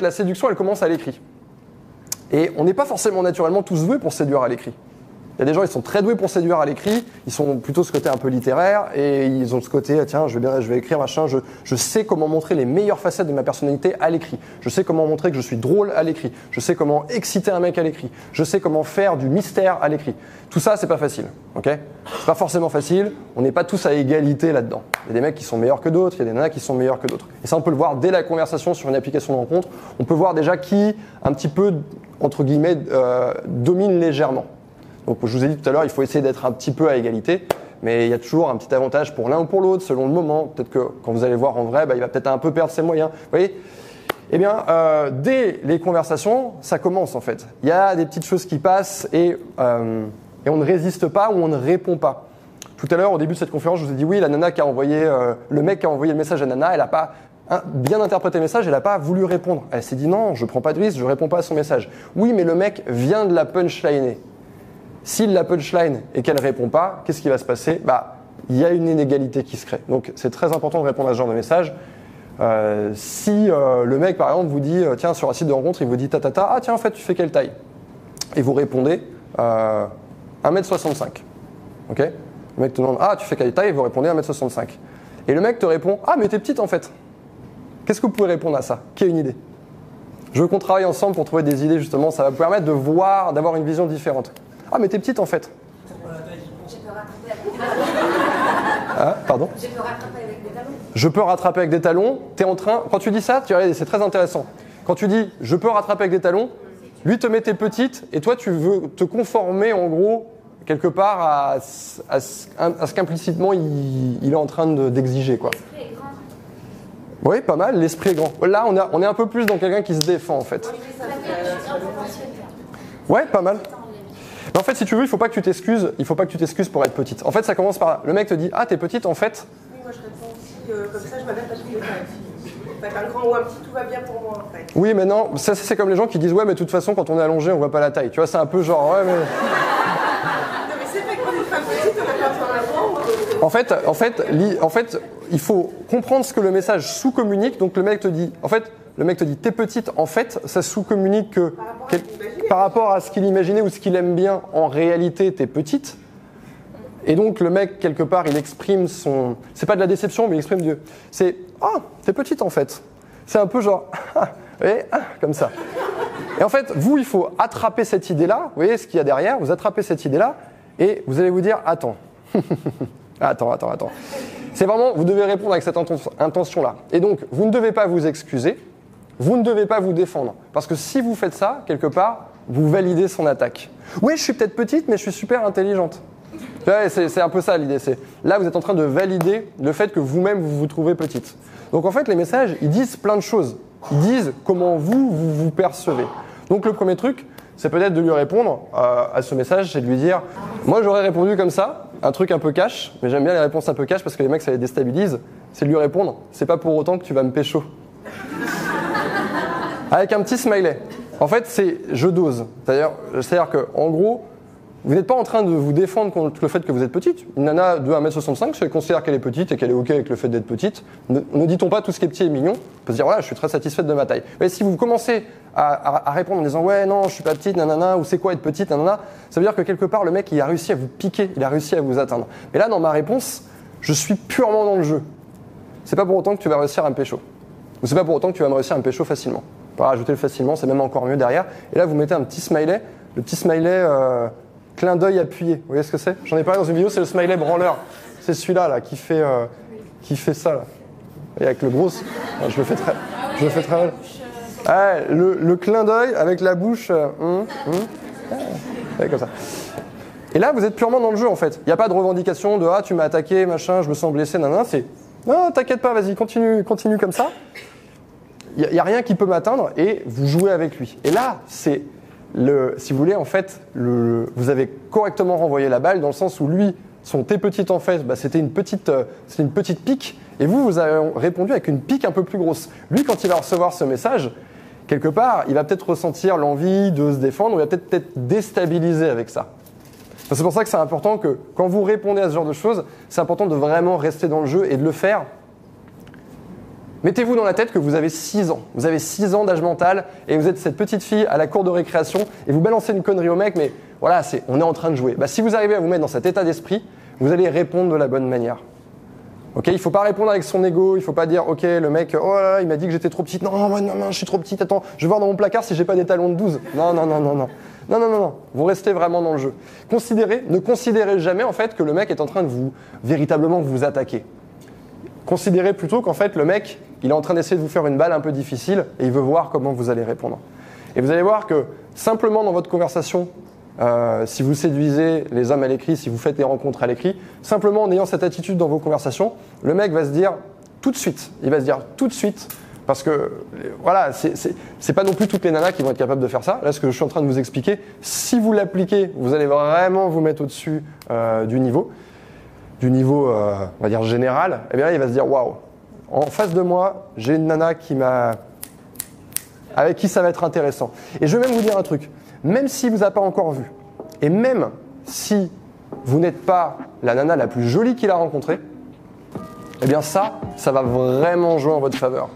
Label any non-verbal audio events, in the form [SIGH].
la séduction, elle commence à l'écrit. Et on n'est pas forcément naturellement tous doués pour séduire à l'écrit. Il y a des gens, ils sont très doués pour séduire à l'écrit, ils sont plutôt ce côté un peu littéraire, et ils ont ce côté, tiens, je vais, je vais écrire machin, je, je sais comment montrer les meilleures facettes de ma personnalité à l'écrit, je sais comment montrer que je suis drôle à l'écrit, je sais comment exciter un mec à l'écrit, je sais comment faire du mystère à l'écrit. Tout ça, c'est pas facile, ok? C'est pas forcément facile, on n'est pas tous à égalité là-dedans. Il y a des mecs qui sont meilleurs que d'autres, il y a des nanas qui sont meilleurs que d'autres. Et ça, on peut le voir dès la conversation sur une application de rencontre, on peut voir déjà qui, un petit peu, entre guillemets, euh, domine légèrement. Je vous ai dit tout à l'heure, il faut essayer d'être un petit peu à égalité, mais il y a toujours un petit avantage pour l'un ou pour l'autre, selon le moment. Peut-être que quand vous allez voir en vrai, bah, il va peut-être un peu perdre ses moyens. Vous voyez? Eh bien, euh, dès les conversations, ça commence en fait. Il y a des petites choses qui passent et, euh, et on ne résiste pas ou on ne répond pas. Tout à l'heure, au début de cette conférence, je vous ai dit oui, la nana qui a envoyé, euh, le mec qui a envoyé le message à Nana, elle n'a pas bien interprété le message, elle n'a pas voulu répondre. Elle s'est dit non, je prends pas de risque, je réponds pas à son message. Oui, mais le mec vient de la punchliner. S'il la punchline et qu'elle répond pas, qu'est-ce qui va se passer? Bah, il y a une inégalité qui se crée. Donc, c'est très important de répondre à ce genre de message. Euh, si euh, le mec, par exemple, vous dit, euh, tiens, sur un site de rencontre, il vous dit, ta, ta, ta, ah tiens, en fait, tu fais quelle taille? Et vous répondez, euh, 1m65. Ok? Le mec te demande, ah, tu fais quelle taille? Et vous répondez 1m65. Et le mec te répond, ah, mais t'es petite en fait. Qu'est-ce que vous pouvez répondre à ça? Qui a une idée? Je veux qu'on travaille ensemble pour trouver des idées, justement. Ça va vous permettre de voir, d'avoir une vision différente. Ah, mais t'es petite en fait. Je peux rattraper avec, Ah, pardon je peux rattraper avec des talons. Je peux rattraper avec des talons. T'es en train. Quand tu dis ça, tu c'est très intéressant. Quand tu dis je peux rattraper avec des talons, lui te met tes petites et toi tu veux te conformer en gros quelque part à, ce- à ce à ce qu'implicitement il, il est en train de- d'exiger quoi. L'esprit est grand. Oui, pas mal. L'esprit est grand. Là, on, a- on est un peu plus dans quelqu'un qui se défend en fait. Proportionnel. Ouais, pas mal. Mais en fait, si tu veux, il faut pas que tu t'excuses. Il faut pas que tu t'excuses pour être petite. En fait, ça commence par. Le mec te dit ah t'es petite en fait. Oui, moi je réponds aussi euh, comme ça, je m'adapte à cas. Fait un grand ou un petit, tout va bien pour moi en fait. Oui, mais non, ça c'est comme les gens qui disent ouais, mais de toute façon, quand on est allongé, on voit pas la taille. Tu vois, c'est un peu genre ouais, mais. Non mais c'est que quand une femme petite, on n'a pas besoin d'un grand. En fait, en fait, li- en fait, il faut comprendre ce que le message sous-communique. Donc le mec te dit, en fait, le mec te dit t'es petite. En fait, ça sous-communique que rapport à par rapport à ce qu'il imaginait ou ce qu'il aime bien, en réalité, t'es petite. Et donc le mec quelque part, il exprime son, c'est pas de la déception, mais il exprime du, c'est ah t'es petite en fait. C'est un peu genre [LAUGHS] ah, voyez, ah, comme ça. Et en fait, vous, il faut attraper cette idée-là. Vous voyez ce qu'il y a derrière Vous attrapez cette idée-là et vous allez vous dire attends. [LAUGHS] attends, attends, attends. C'est vraiment, vous devez répondre avec cette inten- intention-là. Et donc, vous ne devez pas vous excuser, vous ne devez pas vous défendre. Parce que si vous faites ça, quelque part, vous validez son attaque. Oui, je suis peut-être petite, mais je suis super intelligente. C'est un peu ça l'idée. Là, vous êtes en train de valider le fait que vous-même vous vous trouvez petite. Donc en fait, les messages, ils disent plein de choses. Ils disent comment vous vous, vous percevez. Donc le premier truc, c'est peut-être de lui répondre euh, à ce message, c'est de lui dire, moi j'aurais répondu comme ça, un truc un peu cash, mais j'aime bien les réponses un peu cash parce que les mecs ça les déstabilise. C'est de lui répondre, c'est pas pour autant que tu vas me pécho. Avec un petit smiley. En fait, c'est je dose. C'est-à-dire, que, en gros, vous n'êtes pas en train de vous défendre contre le fait que vous êtes petite. Une nana de 1m65, si elle considère qu'elle est petite et qu'elle est OK avec le fait d'être petite, ne, ne dit-on pas tout ce qui est petit et mignon? On peut se dire, voilà, je suis très satisfaite de ma taille. Mais si vous commencez à répondre en disant, ouais, non, je suis pas petite, nanana, ou c'est quoi être petite, nanana, ça veut dire que quelque part, le mec, il a réussi à vous piquer, il a réussi à vous atteindre. Mais là, dans ma réponse, je suis purement dans le jeu. C'est pas pour autant que tu vas réussir à me pécho. Ou c'est pas pour autant que tu vas me réussir à me pécho facilement. Peut rajouter le facilement, c'est même encore mieux derrière. Et là, vous mettez un petit smiley, le petit smiley euh, clin d'œil appuyé. Vous voyez ce que c'est? J'en ai parlé dans une vidéo, c'est le smiley branleur. C'est celui-là là, qui fait, euh, qui fait ça. Et avec le gros. Ah, je le fais très, je le fais très mal. Ouais, le, le clin d'œil avec la bouche. euh, hum. Ouais, comme ça. Et là, vous êtes purement dans le jeu en fait. Il n'y a pas de revendication de ah tu m'as attaqué, machin, je me sens blessé, nanana. C'est non, t'inquiète pas, vas-y, continue, continue comme ça. Il n'y a, rien qui peut m'atteindre et vous jouez avec lui. Et là, c'est le, si vous voulez, en fait, vous avez correctement renvoyé la balle dans le sens où lui, son T petite en fait, bah, c'était une petite, euh, c'était une petite pique. Et vous, vous avez répondu avec une pique un peu plus grosse. Lui, quand il va recevoir ce message, quelque part, il va peut-être ressentir l'envie de se défendre ou il va peut-être être déstabilisé avec ça. C'est pour ça que c'est important que quand vous répondez à ce genre de choses, c'est important de vraiment rester dans le jeu et de le faire Mettez-vous dans la tête que vous avez 6 ans. Vous avez 6 ans d'âge mental et vous êtes cette petite fille à la cour de récréation et vous balancez une connerie au mec, mais voilà, c'est, on est en train de jouer. Bah, si vous arrivez à vous mettre dans cet état d'esprit, vous allez répondre de la bonne manière. Ok, il faut pas répondre avec son ego, il faut pas dire ok le mec oh il m'a dit que j'étais trop petite, non non non non je suis trop petite, attends, je vais voir dans mon placard si j'ai pas des talons de 12. Non non non non non. Non non non non, vous restez vraiment dans le jeu. Considérez, ne considérez jamais en fait que le mec est en train de vous véritablement vous attaquer. Considérez plutôt qu'en fait le mec, il est en train d'essayer de vous faire une balle un peu difficile et il veut voir comment vous allez répondre. Et vous allez voir que simplement dans votre conversation, euh, si vous séduisez les hommes à l'écrit, si vous faites des rencontres à l'écrit, simplement en ayant cette attitude dans vos conversations, le mec va se dire tout de suite, il va se dire tout de suite, parce que voilà, c'est pas non plus toutes les nanas qui vont être capables de faire ça. Là, ce que je suis en train de vous expliquer, si vous l'appliquez, vous allez vraiment vous mettre au-dessus euh, du niveau, du niveau, euh, on va dire général. Et bien là, il va se dire waouh, en face de moi, j'ai une nana qui m'a avec qui ça va être intéressant. Et je vais même vous dire un truc même si vous n'avez pas encore vu, et même si vous n'êtes pas la nana la plus jolie qu'il a rencontrée, eh bien ça, ça va vraiment jouer en votre faveur.